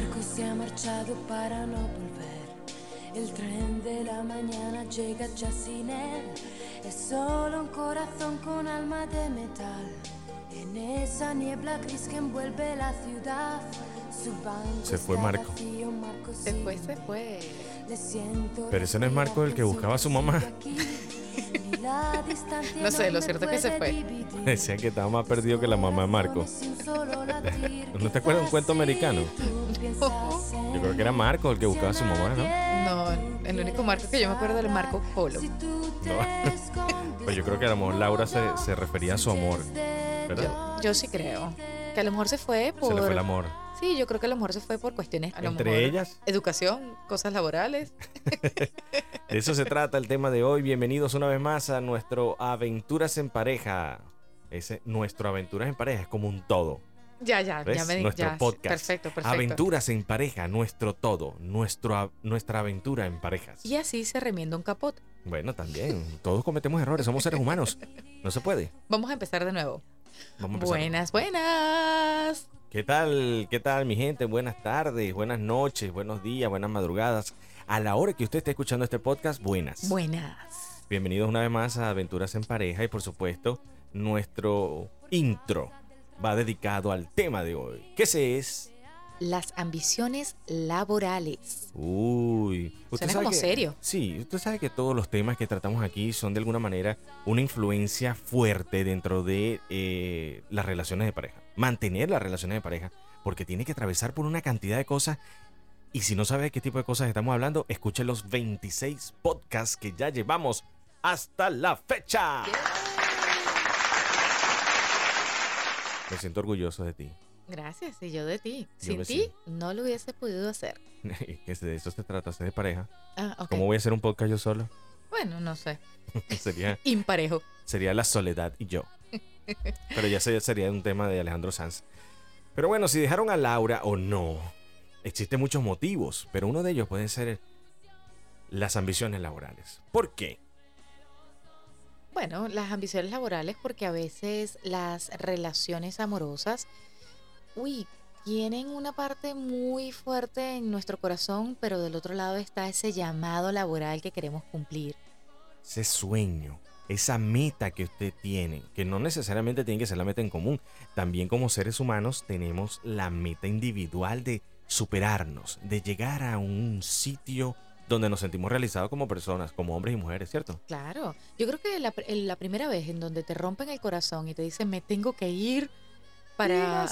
Marco se ha marchado para no volver. El tren de la mañana llega ya sin él. Es solo un corazón con alma de metal. En esa niebla gris que envuelve la ciudad. Su banco Se fue Marco. vacío, Marco Se fue, se fue. Le siento Pero ese no es Marco el que buscaba a su mamá. No sé, lo cierto es que se fue. Decían que estaba más perdido que la mamá de Marco. ¿No te acuerdas de un cuento americano? Yo creo que era Marco el que buscaba a su mamá, ¿no? No, el único marco que yo me acuerdo del Marco Polo. Pues yo creo que a lo mejor Laura se, se refería a su amor, ¿verdad? Yo sí creo. Que a lo mejor se fue por. Se le fue el amor. Sí, yo creo que a lo mejor se fue por cuestiones. A lo Entre mejor ellas, Educación, cosas laborales. de eso se trata el tema de hoy. Bienvenidos una vez más a nuestro Aventuras en Pareja. Ese, nuestro Aventuras en Pareja es como un todo. Ya, ya, ¿Ves? ya me di- Nuestro ya, podcast. Perfecto, perfecto. Aventuras en Pareja, nuestro todo, nuestro, nuestra aventura en parejas. Y así se remienda un capot. Bueno, también, todos cometemos errores, somos seres humanos. No se puede. Vamos a empezar de nuevo. Vamos a empezar. Buenas, buenas. ¿Qué tal? ¿Qué tal, mi gente? Buenas tardes, buenas noches, buenos días, buenas madrugadas. A la hora que usted esté escuchando este podcast, buenas. Buenas. Bienvenidos una vez más a Aventuras en Pareja y por supuesto, nuestro intro va dedicado al tema de hoy, que se es... Las ambiciones laborales. Uy, Suena sabe como que- serio. Sí, usted sabe que todos los temas que tratamos aquí son de alguna manera una influencia fuerte dentro de eh, las relaciones de pareja. Mantener las relaciones de pareja, porque tiene que atravesar por una cantidad de cosas. Y si no sabe de qué tipo de cosas estamos hablando, escuche los 26 podcasts que ya llevamos hasta la fecha. Me siento orgulloso de ti. Gracias, y yo de ti. Yo Sin ti no lo hubiese podido hacer. de eso se trata, ser de pareja. Ah. ¿Cómo voy a hacer un podcast yo solo? Bueno, no sé. Sería Imparejo. sería la soledad y yo. Pero ya se- sería un tema de Alejandro Sanz. Pero bueno, si dejaron a Laura o no, existen muchos motivos, pero uno de ellos puede ser las ambiciones laborales. ¿Por qué? Bueno, las ambiciones laborales porque a veces las relaciones amorosas, uy, tienen una parte muy fuerte en nuestro corazón, pero del otro lado está ese llamado laboral que queremos cumplir. Ese sueño, esa meta que usted tiene, que no necesariamente tiene que ser la meta en común. También como seres humanos tenemos la meta individual de superarnos, de llegar a un sitio donde nos sentimos realizados como personas, como hombres y mujeres, ¿cierto? Claro, yo creo que la, el- la primera vez en donde te rompen el corazón y te dicen me tengo que ir para...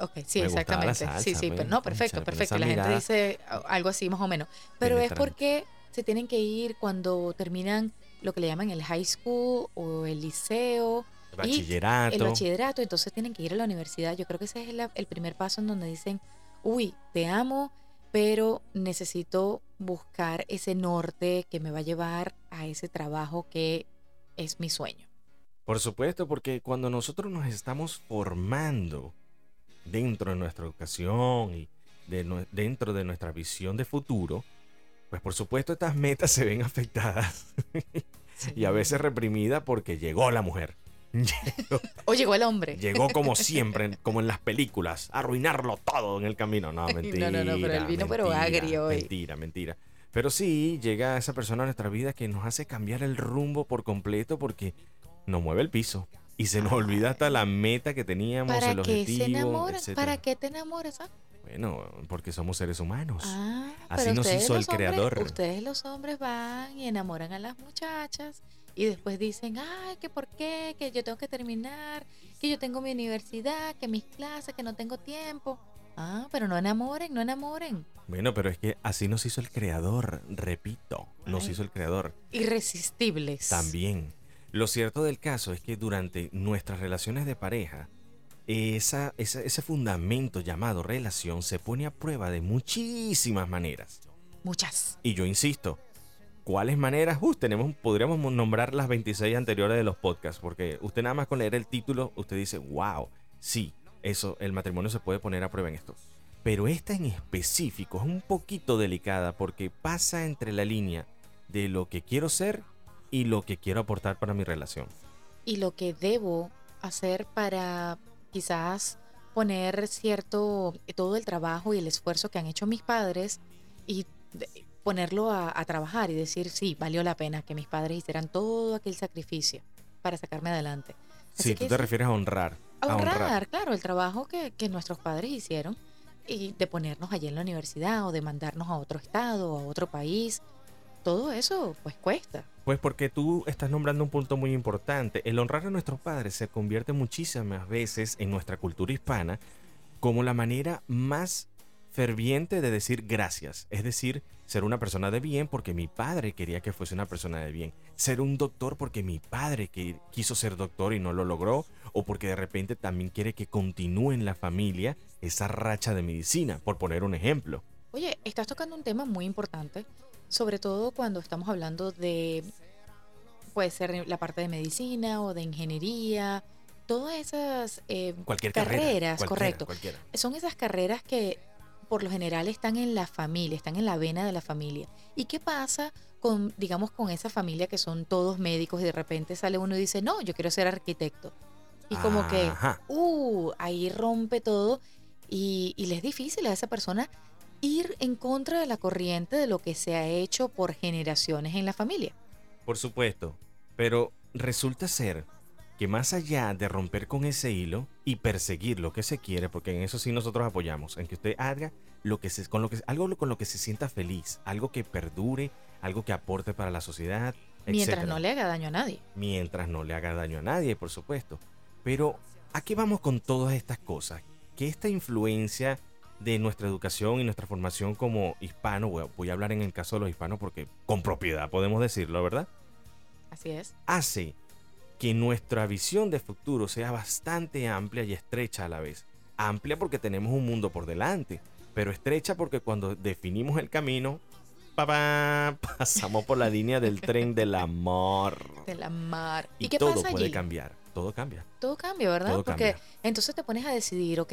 Ok, sí, Me gustaba la exactamente. sí, salsa, sí, me- pero no, perfecto, perfecto. La gente dice algo así más o menos. Pero es porque se tienen que ir cuando terminan lo que le llaman el high school o el liceo, Bachillerato. el bachillerato, entonces tienen que ir a la universidad. Yo creo que ese es el primer paso en donde dicen, uy, te amo, pero necesito buscar ese norte que me va a llevar a ese trabajo que es mi sueño. Por supuesto, porque cuando nosotros nos estamos formando dentro de nuestra educación y de dentro de nuestra visión de futuro, pues por supuesto estas metas se ven afectadas y a veces reprimidas porque llegó la mujer. O llegó el hombre. llegó como siempre, como en las películas, a arruinarlo todo en el camino. No, Ay, no, mentira. no, no, pero él vino pero mentira, agrio hoy. Mentira, mentira. Pero sí, llega esa persona a nuestra vida que nos hace cambiar el rumbo por completo porque nos mueve el piso. Y se nos olvida hasta la meta que teníamos, ¿Para el qué objetivo, se enamoran? ¿Para qué te enamoras? ah? Bueno, porque somos seres humanos. Ah, Así pero nos hizo el hombres- creador. Ustedes los hombres van y enamoran a las muchachas y después dicen, ay, que por qué, que yo tengo que terminar, que yo tengo mi universidad, que mis clases, que no tengo tiempo. Ah, pero no enamoren, no enamoren. Bueno, pero es que así nos hizo el creador, repito, nos Ay. hizo el creador. Irresistibles. También. Lo cierto del caso es que durante nuestras relaciones de pareja, esa, esa- ese fundamento llamado relación se pone a prueba de muchísimas maneras. Muchas. Y yo insisto, ¿cuáles maneras? Uh, tenemos, podríamos nombrar las 26 anteriores de los podcasts, porque usted nada más con leer el título, usted dice, wow, sí, eso, el matrimonio se puede poner a prueba en esto. Pero esta en específico es un poquito delicada porque pasa entre la línea de lo que quiero ser y lo que quiero aportar para mi relación. Y lo que debo hacer para quizás poner cierto, todo el trabajo y el esfuerzo que han hecho mis padres y ponerlo a, a trabajar y decir, sí, valió la pena que mis padres hicieran todo aquel sacrificio para sacarme adelante. Así Sí, tú te sí, refieres a honrar. a a honrar, claro, el trabajo que, que nuestros padres hicieron y de ponernos allí en la universidad o de mandarnos a otro estado o a otro país. Todo eso pues cuesta. Pues porque tú estás nombrando un punto muy importante. El honrar a nuestros padres se convierte muchísimas veces en nuestra cultura hispana como la manera más ferviente de decir gracias. Es decir, ser una persona de bien porque mi padre quería que fuese una persona de bien. Ser un doctor porque mi padre que quiso ser doctor y no lo logró. O porque de repente también quiere que continúe en la familia esa racha de medicina, por poner un ejemplo. Oye, estás tocando un tema muy importante, sobre todo cuando estamos hablando de, puede ser la parte de medicina o de ingeniería, todas esas eh, Cualquier carrera. carreras, cualquiera, correcto. cualquiera. Son esas carreras que por lo general están en la familia, están en la vena de la familia. ¿Y qué pasa con, digamos, con esa familia que son todos médicos y de repente sale uno y dice, no, yo quiero ser arquitecto? Y como que, uh, ahí rompe todo y, y le es difícil a esa persona ir en contra de la corriente de lo que se ha hecho por generaciones en la familia. Por supuesto, pero resulta ser que más allá de romper con ese hilo y perseguir lo que se quiere, porque en eso sí nosotros apoyamos, en que usted haga lo que se, con lo que algo con lo que se sienta feliz, algo que perdure, algo que aporte para la sociedad, Mientras etcétera. no le haga daño a nadie. mientras no le haga daño a nadie, por supuesto. Pero ¿a qué vamos con todas estas cosas? Que esta influencia de nuestra educación y nuestra formación como hispano, voy a- voy a hablar en el caso de los hispanos porque con propiedad podemos decirlo, ¿verdad? Así es. hace que nuestra visión de futuro sea bastante amplia y estrecha a la vez. Amplia porque tenemos un mundo por delante, pero estrecha porque cuando definimos el camino, papá, pasamos por la línea del tren del amor. De la mar. Y, ¿Y, qué todo pasa puede cambiar, todo cambia. todo cambia, ¿verdad? Todo Porque cambia. entonces te pones a decidir, ok,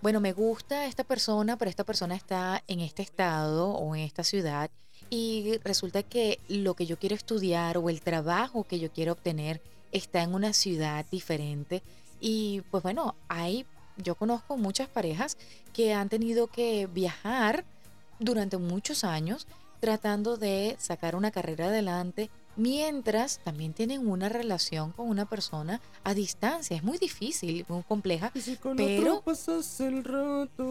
bueno, me gusta esta persona, pero esta persona está en este estado o en esta ciudad y resulta que lo que yo quiero estudiar o el trabajo que yo quiero obtener está en una ciudad diferente y pues bueno, hay, yo conozco muchas parejas que han tenido que viajar durante muchos años tratando de sacar una carrera adelante mientras también tienen una relación con una persona a distancia. Es muy difícil, muy compleja. Pero- pasas el rato.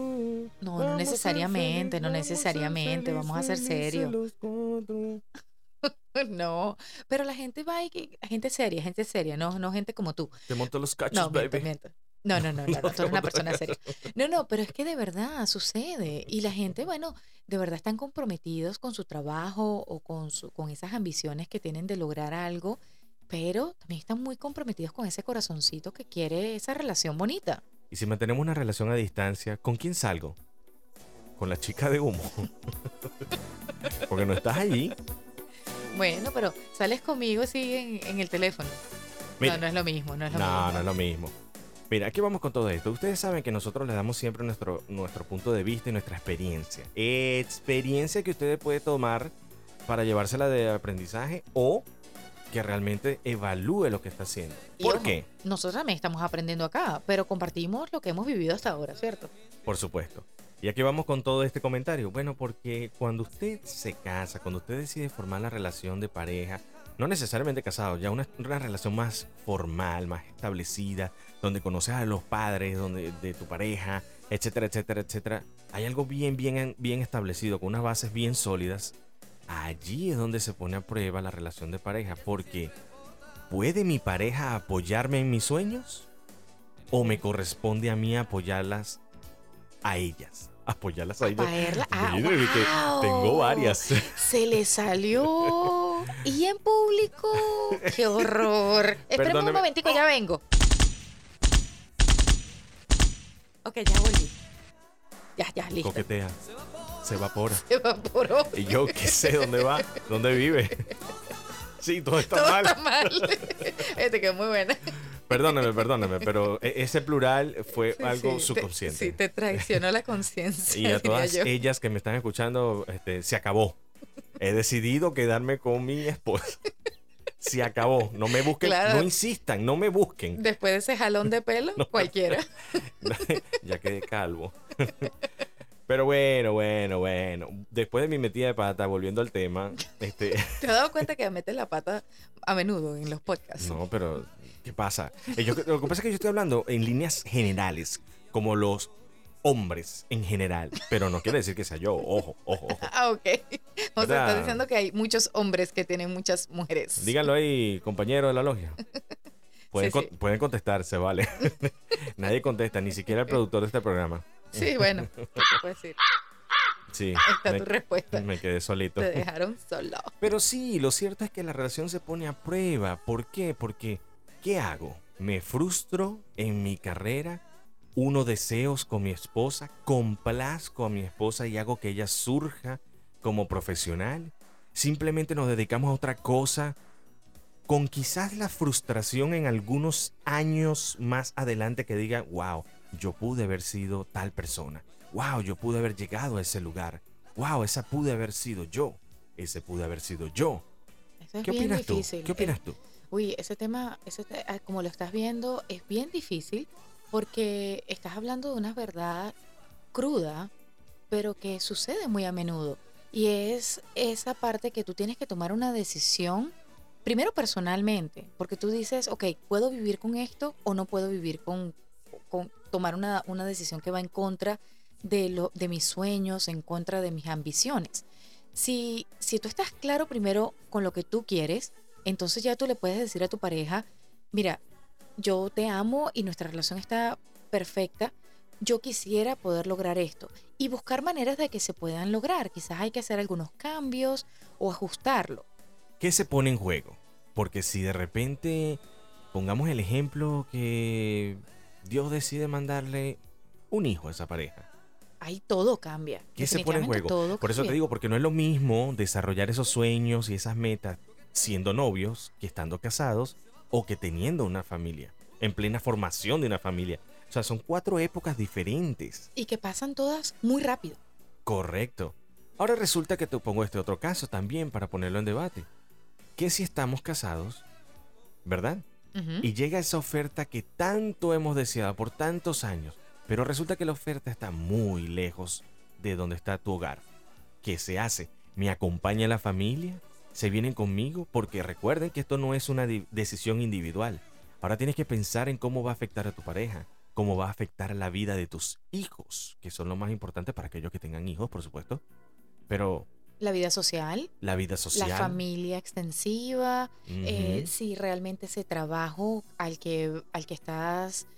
No, no necesariamente, feliz, no necesariamente, vamos a ser serios. No, pero la gente va y gente seria, gente seria, no, no gente como tú. Te monto los cachos, No, miento, baby. miento. No, no, no, no, no, tú eres una persona seria. No, no, pero es que de verdad sucede. Y la gente, bueno, de verdad están comprometidos con su trabajo o con, su, con esas ambiciones que tienen de lograr algo, pero también están muy comprometidos con ese corazoncito que quiere esa relación bonita. Y si mantenemos una relación a distancia, ¿con quién salgo? Con la chica de humo. Porque no estás allí. Bueno, pero sales conmigo sí en, en el teléfono. Mira, no, no es lo mismo, no es lo no, mismo. no es lo mismo. Mira, aquí vamos con todo esto. Ustedes saben que nosotros les damos siempre nuestro, nuestro punto de vista y nuestra experiencia. Experiencia que ustedes pueden tomar para llevársela de aprendizaje o que realmente evalúe lo que está haciendo. ¿Por ojo, qué? Nosotros también estamos aprendiendo acá, pero compartimos lo que hemos vivido hasta ahora, ¿cierto? Por supuesto. Y aquí vamos con todo este comentario. Bueno, porque cuando usted se casa, cuando usted decide formar la relación de pareja, no necesariamente casado, ya una, una relación más formal, más establecida, donde conoces a los padres donde, de tu pareja, etcétera, etcétera, etcétera. Hay algo bien, bien, bien establecido, con unas bases bien sólidas. Allí es donde se pone a prueba la relación de pareja, porque ¿puede mi pareja apoyarme en mis sueños? ¿O me corresponde a mí apoyarlas a ellas? Apoyarlas a ellas. Paerla- ah, que ¡guau! Tengo varias. Se le salió. Y en público. ¡Qué horror! Espérame un momentico, ya vengo. Ok, ya volví. Ya, ya, listo. Coquetea. Se evapora. Se evaporó. Y yo qué sé dónde va, dónde vive. Sí, todo está Todo mal. está mal. Este quedó muy buena. Perdóname, perdóname, pero e- ese plural fue algo Sí, te- subconsciente. sí, te traicionó la conciencia. y a todas yo. ellas que me están escuchando, este, se acabó. He decidido quedarme con mi esposa. Se acabó. No me busquen, Claro. no insistan, no me busquen. Después de ese jalón de pelo, cualquiera. ya quedé calvo. Pero bueno, bueno, bueno. Después de mi metida de pata, volviendo al tema, este, ¿Te has dado cuenta que metes la pata a menudo en los podcasts? no, pero ¿qué pasa? Eh, yo- lo que pasa es que yo estoy hablando en líneas generales, como los hombres en general, pero no quiere decir que sea yo. Ojo, ojo, ojo. Ah, ok. O sea, estás diciendo que hay muchos hombres que tienen muchas mujeres. Díganlo ahí, compañero de la logia. Pueden, Sí, con- sí. pueden contestarse, vale. Nadie contesta, ni siquiera el productor de este programa. Sí, bueno, ¿qué te puedo decir? Sí, Está me, tu respuesta. me quedé solito. Te dejaron solo. Pero sí, lo cierto es que la relación se pone a prueba. ¿Por qué? Porque, ¿qué hago? ¿Me frustro en mi carrera? ¿Uno deseos con mi esposa? ¿Complazco a mi esposa y hago que ella surja como profesional? ¿Simplemente nos dedicamos a otra cosa? Con quizás la frustración en algunos años más adelante que diga, wow, yo pude haber sido tal persona. Wow, yo pude haber llegado a ese lugar. Wow, esa pude haber sido yo. Ese pude haber sido yo. Eso es ¿Qué bien opinas tú? difícil. ¿Qué opinas tú? Eh, Uy, ese tema, ese ah, como lo estás viendo, es bien difícil porque estás hablando de una verdad cruda, pero que sucede muy a menudo. Y es esa parte que tú tienes que tomar una decisión, primero personalmente, porque tú dices, ok, ¿puedo vivir con esto o no puedo vivir con, con tomar una, una decisión que va en contra de, lo, de mis sueños, en contra de mis ambiciones? Si, si tú estás claro primero con lo que tú quieres, entonces ya tú le puedes decir a tu pareja, mira, yo te amo y nuestra relación está perfecta, yo quisiera poder lograr esto y buscar maneras de que se puedan lograr. Quizás hay que hacer algunos cambios o ajustarlo. ¿Qué se pone en juego? Porque si de repente, pongamos el ejemplo que Dios decide mandarle un hijo a esa pareja. Ahí todo cambia. ¿Qué se pone en juego? Por eso te digo, porque no es lo mismo desarrollar esos sueños y esas metas siendo novios que estando casados o que teniendo una familia, en plena formación de una familia. O sea, son cuatro épocas diferentes. Y que pasan todas muy rápido. Correcto. Ahora resulta que te pongo este otro caso también para ponerlo en debate. ¿Qué si estamos casados? ¿Verdad? Y llega esa oferta que tanto hemos deseado por tantos años, pero resulta que la oferta está muy lejos de donde está tu hogar. ¿Qué se hace? ¿Me acompaña la familia? ¿Se vienen conmigo? Porque recuerden que esto no es una decisión individual. Ahora tienes que pensar en cómo va a afectar a tu pareja, cómo va a afectar la vida de tus hijos, que son lo más importante para aquellos que tengan hijos, por supuesto. Pero La vida social, la vida social. la familia extensiva, eh, si realmente ese trabajo al que, al que estás,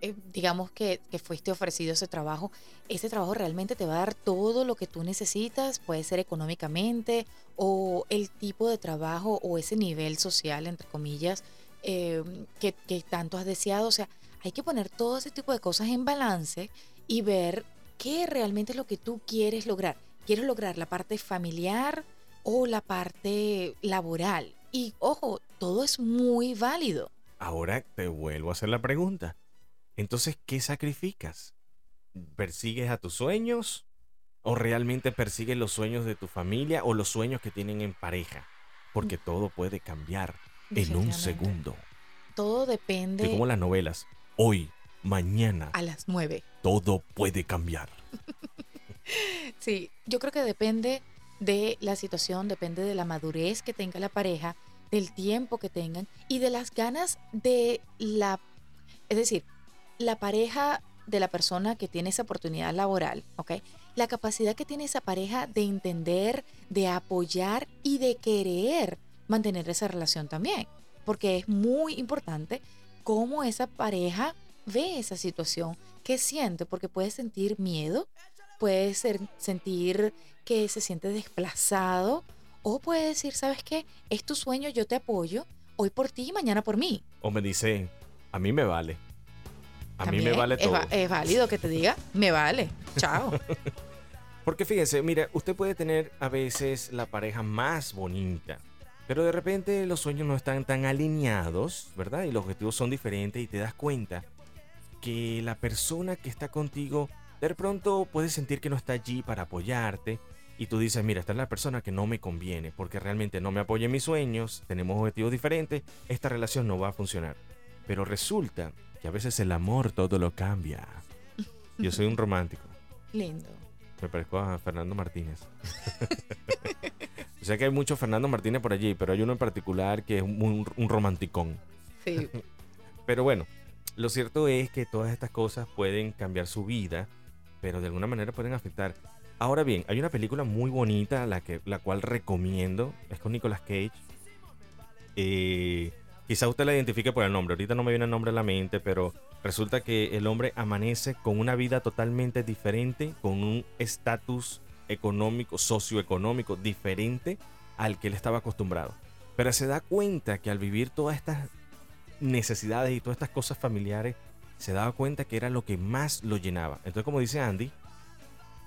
eh, digamos que, que fuiste ofrecido ese trabajo, ese trabajo realmente te va a dar todo lo que tú necesitas, puede ser económicamente o el tipo de trabajo o ese nivel social, entre comillas, eh, que, que tanto has deseado. O sea, hay que poner todo ese tipo de cosas en balance y ver qué realmente es lo que tú quieres lograr. ¿Quieres lograr la parte familiar o la parte laboral? Y ojo, todo es muy válido. Ahora te vuelvo a hacer la pregunta. Entonces, ¿qué sacrificas? ¿Persigues a tus sueños? ¿O realmente persigues los sueños de tu familia o los sueños que tienen en pareja? Porque todo puede cambiar en un segundo. Todo Que depende como las novelas, hoy, mañana, a las nueve. todo puede cambiar. Sí, yo creo que depende de la situación, depende de la madurez que tenga la pareja, del tiempo que tengan y de las ganas de la... Es decir, la pareja de la persona que tiene esa oportunidad laboral, ¿ok? La capacidad que tiene esa pareja de entender, de apoyar y de querer mantener esa relación también. Porque es muy importante cómo esa pareja ve esa situación, qué siente, porque puede sentir miedo, puede ser, sentir que se siente desplazado o puede decir, ¿sabes qué? Es tu sueño, yo te apoyo, hoy por ti y mañana por mí. O me dice, a mí me vale. A mí me También vale todo. es válido que te diga, me vale, chao. Porque fíjense, mira, usted puede tener a veces la pareja más bonita, pero de repente los sueños no están tan alineados, ¿verdad? Y los objetivos son diferentes y te das cuenta que la persona que está contigo de pronto puede sentir que no está allí para apoyarte y tú dices, mira, esta es la persona que no me conviene porque realmente no me apoya en mis sueños, tenemos objetivos diferentes, esta relación no va a funcionar. Pero resulta que a veces el amor todo lo cambia. Yo soy un romántico. Lindo. Me parezco a Fernando Martínez. o sea que hay muchos Fernando Martínez por allí, pero hay uno en particular que es un, un romanticón. Sí. Pero bueno, lo cierto es que todas estas cosas pueden cambiar su vida, pero de alguna manera pueden afectar. Ahora bien, hay una película muy bonita, la, que, la cual recomiendo, es con Nicolas Cage. Eh, quizá usted la identifique por el nombre, ahorita no me viene el nombre a la mente, pero resulta que el hombre amanece con una vida totalmente diferente, con un estatus económico, socioeconómico diferente al que él estaba acostumbrado. Pero se da cuenta que al vivir todas estas necesidades y todas estas cosas familiares, se daba cuenta que era lo que más lo llenaba. Entonces, como dice Andy,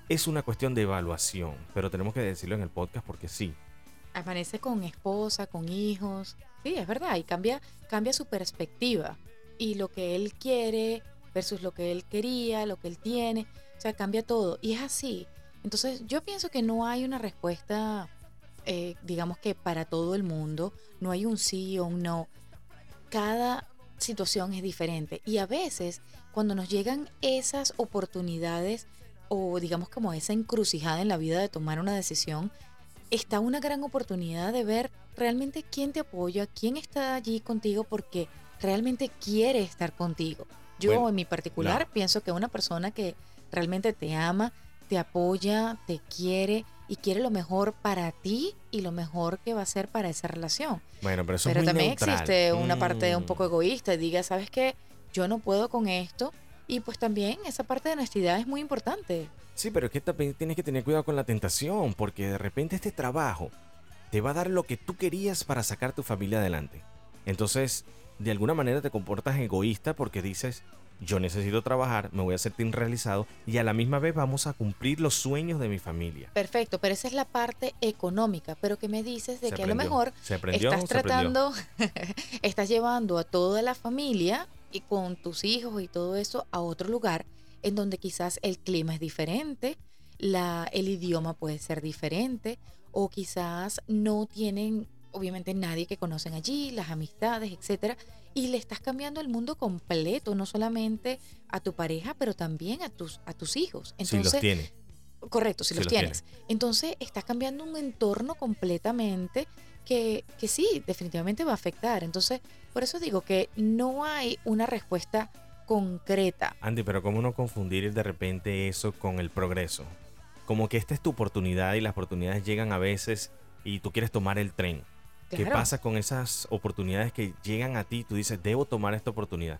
es una cuestión de evaluación, pero tenemos que decirlo en el podcast porque sí. Amanece con esposa, con hijos. Sí, es verdad, y cambia, cambia su perspectiva. Y lo que él quiere versus lo que él quería, lo que él tiene, o sea, cambia todo. Y es así. Entonces, yo pienso que no hay una respuesta, eh, digamos que para todo el mundo, no hay un sí o un no cada situación es diferente y a veces cuando nos llegan esas oportunidades o digamos como esa encrucijada en la vida de tomar una decisión, está una gran oportunidad de ver realmente quién te apoya, quién está allí contigo porque realmente quiere estar contigo. Yo en mi particular pienso que una persona que realmente te ama, te apoya, te quiere, y quiere lo mejor para ti y lo mejor que va a ser para esa relación. Bueno, pero eso pero es muy también neutral. existe una parte un Mm. poco egoísta y diga, ¿sabes qué? Yo no puedo con esto. Y pues también esa parte de honestidad es muy importante. Sí, pero es que también tienes que tener cuidado con la tentación, porque de repente este trabajo te va a dar lo que tú querías para sacar tu familia adelante. Entonces, de alguna manera te comportas egoísta porque dices, yo necesito trabajar, me voy a sentir realizado y a la misma vez vamos a cumplir los sueños de mi familia. Perfecto, pero esa es la parte económica. Pero que me dices de Se que a lo aprendió. mejor se aprendió, estás se aprendió. tratando, estás llevando a toda la familia y con tus hijos y todo eso a otro lugar en donde quizás el clima es diferente, la, el idioma puede ser diferente o quizás no tienen obviamente nadie que conocen allí, las amistades, etcétera, y le estás cambiando el mundo completo, no solamente a tu pareja, pero también a tus a tus hijos. Si los Entonces, tiene. Correcto, si los tienes. Entonces, estás cambiando un entorno completamente que, que sí, definitivamente va a afectar. Entonces, por eso digo que no hay una respuesta concreta. Andy, pero ¿cómo no confundir de repente eso con el progreso? Como que esta es tu oportunidad y las oportunidades llegan a veces y tú quieres tomar el tren. ¿Qué Claro. pasa con esas oportunidades que llegan a ti? Tú dices, debo tomar esta oportunidad.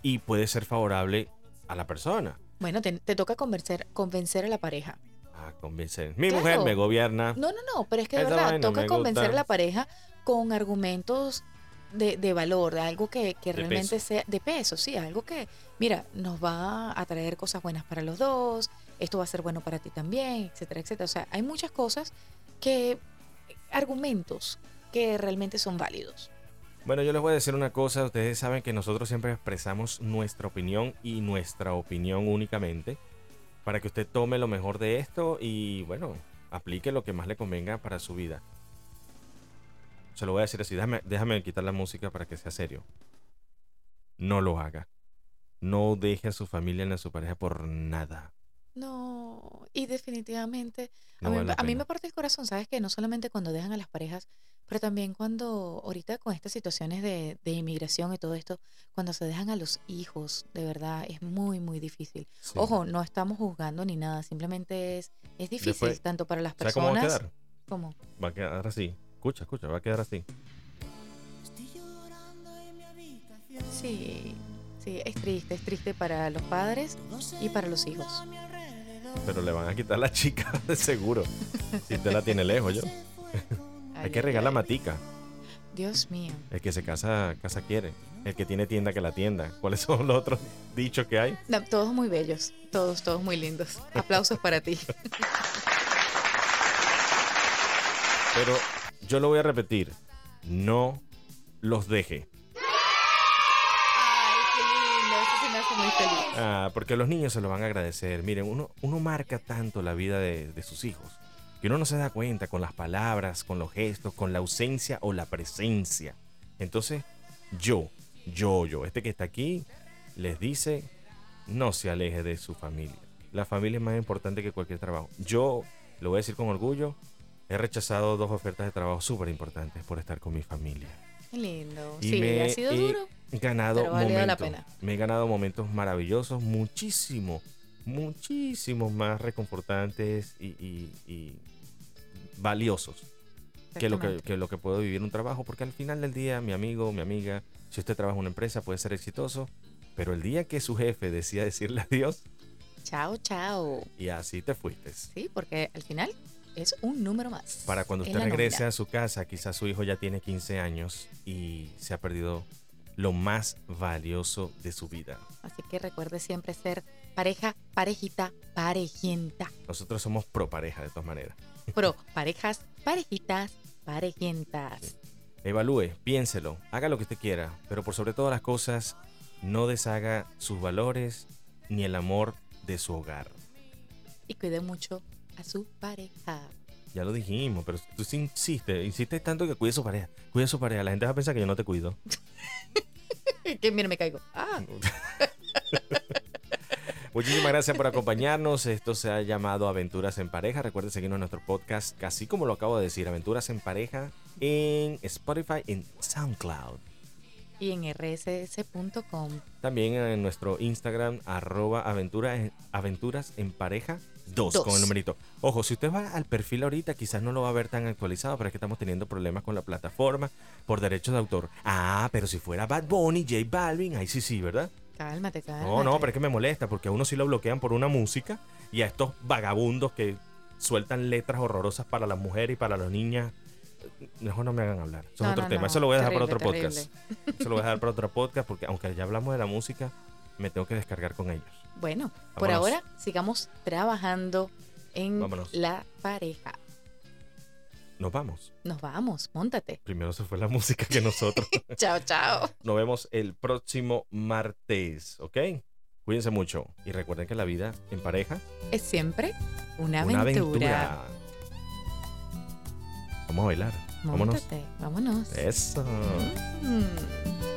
Y puede ser favorable a la persona. Bueno, te, te toca convencer, convencer a la pareja. A convencer. Mi Claro. mujer me gobierna. No, no, no, pero es que de verdad toca convencer gusta. a la pareja con argumentos de, de valor, de algo que, que De realmente peso. sea de peso, sí, algo que, mira, nos va a traer cosas buenas para los dos, esto va a ser bueno para ti también, etcétera, etcétera. O sea, hay muchas cosas que, argumentos que realmente son válidos. Bueno, yo les voy a decir una cosa. Ustedes saben que nosotros siempre expresamos nuestra opinión y nuestra opinión únicamente para que usted tome lo mejor de esto y, bueno, aplique lo que más le convenga para su vida. Se lo voy a decir así. Déjame, déjame quitar la música para que sea serio. No lo haga. No deje a su familia ni a su pareja por nada. No, y definitivamente No a mí, vale la a mí pena. me parte el corazón, ¿sabes? Que no solamente cuando dejan a las parejas, pero también cuando ahorita con estas situaciones de, de inmigración y todo esto, cuando se dejan a los hijos, de verdad, es muy, muy difícil. Sí. Ojo, no estamos juzgando ni nada, simplemente es, es difícil Después, tanto para las ¿Sabe cómo va a personas quedar? como... Va a quedar así. Escucha, escucha, va a quedar así. Sí, sí, es triste, es triste para los padres y para los hijos. Pero le van a quitar la chica de seguro. Si usted la tiene lejos, yo. Hay Ay, que regar la matica. Dios mío. El que se casa, casa quiere. El que tiene tienda, que la tienda. ¿Cuáles son los otros dichos que hay? No, todos muy bellos, todos, todos muy lindos. Aplausos para ti. Pero yo lo voy a repetir. No los deje. Ay, qué lindo, eso sí me hace muy feliz. Ah, porque los niños se lo van a agradecer. Miren, uno, uno marca tanto la vida de, de sus hijos que uno no se da cuenta con las palabras, con los gestos, con la ausencia o la presencia. Entonces, yo, yo, yo, este que está aquí, les dice, no se aleje de su familia. La familia es más importante que cualquier trabajo. Yo, lo voy a decir con orgullo, he rechazado dos ofertas de trabajo súper importantes por estar con mi familia. Qué lindo. Y sí, me ha sido he duro. ganado pero valió la momentos. pena. Me he ganado momentos maravillosos, muchísimo, muchísimos más reconfortantes y, y- y valiosos que lo que, que lo que puedo vivir un trabajo, porque al final del día, mi amigo, mi amiga, si usted trabaja en una empresa puede ser exitoso, pero el día que su jefe decida decirle adiós, Chao, chao. y así te fuiste. Sí, porque al final es un número más. Para cuando usted regrese nómina. a su casa, quizás su hijo ya tiene 15 años y se ha perdido lo más valioso de su vida. Así que recuerde siempre ser pareja, parejita, parejienta. Nosotros somos pro pareja de todas maneras. Pro, parejas, parejitas, parejientas. Evalúe, piénselo, haga lo que usted quiera, pero por sobre todas las cosas, no deshaga sus valores ni el amor de su hogar. Y cuide mucho a su pareja. Ya lo dijimos, pero tú sí insistes, insistes tanto que cuide su pareja. Cuide su pareja. La gente va a pensar que yo no te cuido. que mira, me caigo. Ah, Muchísimas gracias por acompañarnos. Esto se ha llamado Aventuras en Pareja. Recuerden seguirnos en nuestro podcast, casi como lo acabo de decir, Aventuras en Pareja en Spotify, en SoundCloud. y en rss.com. También en nuestro Instagram, arroba aventura- aventuras en pareja 2 Dos. con el numerito. Ojo, si usted va al perfil ahorita, quizás no lo va a ver tan actualizado, pero es que estamos teniendo problemas con la plataforma por derechos de autor. Ah, pero si fuera Bad Bunny, J Balvin, ahí sí, sí, ¿verdad? Cálmate, cálmate. No, no, pero es que me molesta porque a uno sí lo bloquean por una música y a estos vagabundos que sueltan letras horrorosas para las mujeres y para las niñas. Mejor no me hagan hablar. Eso No, es otro no, tema. no. Eso lo voy a dejar para otro Terrible, podcast. Eso lo voy a dejar para otro podcast porque aunque ya hablamos de la música, me tengo que descargar con ellos. Bueno, por Vámonos. ahora sigamos trabajando en Vámonos. la pareja. Nos vamos. Nos vamos, montate. Primero se fue la música que nosotros. chao, chao. Nos vemos el próximo martes, ¿ok? Cuídense mucho y recuerden que la vida en pareja Es siempre una una aventura. aventura. Vamos a bailar. Vámonos. Móntate, vámonos. Eso. Mm.